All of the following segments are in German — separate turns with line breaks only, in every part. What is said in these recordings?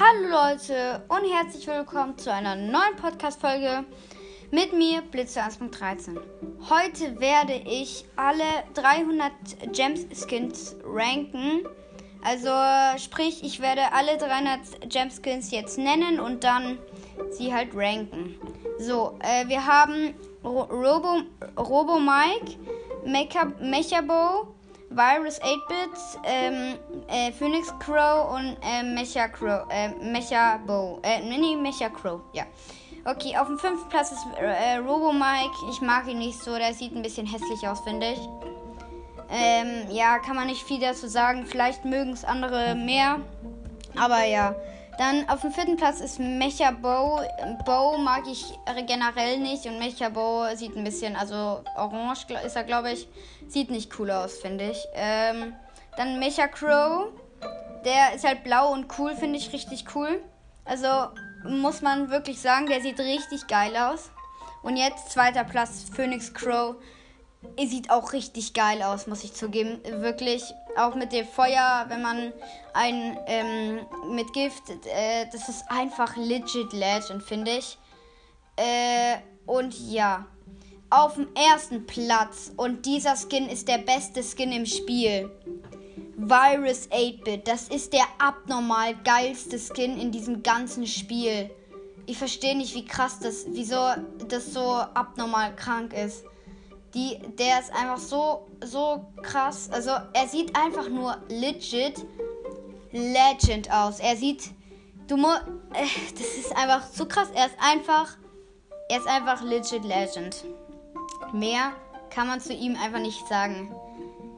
Hallo Leute und herzlich willkommen zu einer neuen Podcast-Folge mit mir, Blitze 1.13. Heute werde ich alle 300 Gems-Skins ranken. Also sprich, ich werde alle 300 Gem-Skins jetzt nennen und dann sie halt ranken. So, äh, wir haben Robo, Robo Mike, Mecha, Mechabo, Virus 8-Bit, ähm, äh, Phoenix Crow und äh, Mecha Crow, äh, Mecha Bow, äh, Mini Mecha Crow, ja. Okay, auf dem fünften Platz ist äh, Robo Mike. Ich mag ihn nicht so, der sieht ein bisschen hässlich aus, finde ich. Ähm, ja, kann man nicht viel dazu sagen. Vielleicht mögen es andere mehr. Aber ja. Dann auf dem vierten Platz ist Mecha Bow. Bow mag ich generell nicht und Mecha Bow sieht ein bisschen, also orange ist er, glaube ich. Sieht nicht cool aus, finde ich. Ähm, dann Mecha Crow. Der ist halt blau und cool, finde ich richtig cool. Also muss man wirklich sagen, der sieht richtig geil aus. Und jetzt zweiter Platz Phoenix Crow sieht auch richtig geil aus, muss ich zugeben. Wirklich, auch mit dem Feuer, wenn man ein ähm, mit Gift, äh, das ist einfach legit Legend, finde ich. Äh, und ja, auf dem ersten Platz, und dieser Skin ist der beste Skin im Spiel. Virus 8-Bit, das ist der abnormal geilste Skin in diesem ganzen Spiel. Ich verstehe nicht, wie krass das, wieso das so abnormal krank ist. Die, der ist einfach so, so krass. Also er sieht einfach nur legit Legend aus. Er sieht, du musst, äh, das ist einfach so krass. Er ist einfach, er ist einfach legit Legend. Mehr kann man zu ihm einfach nicht sagen.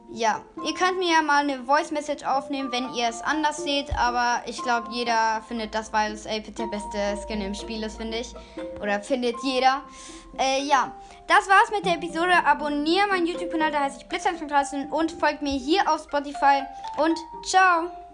Ja, ihr könnt mir ja mal eine Voice Message aufnehmen, wenn ihr es anders seht, aber ich glaube, jeder findet, dass Virus Apid der beste Skin im Spiel ist, finde ich. Oder findet jeder. Äh, ja, das war's mit der Episode. Abonniere meinen YouTube-Kanal, da heiße ich Blitz und folgt mir hier auf Spotify und ciao!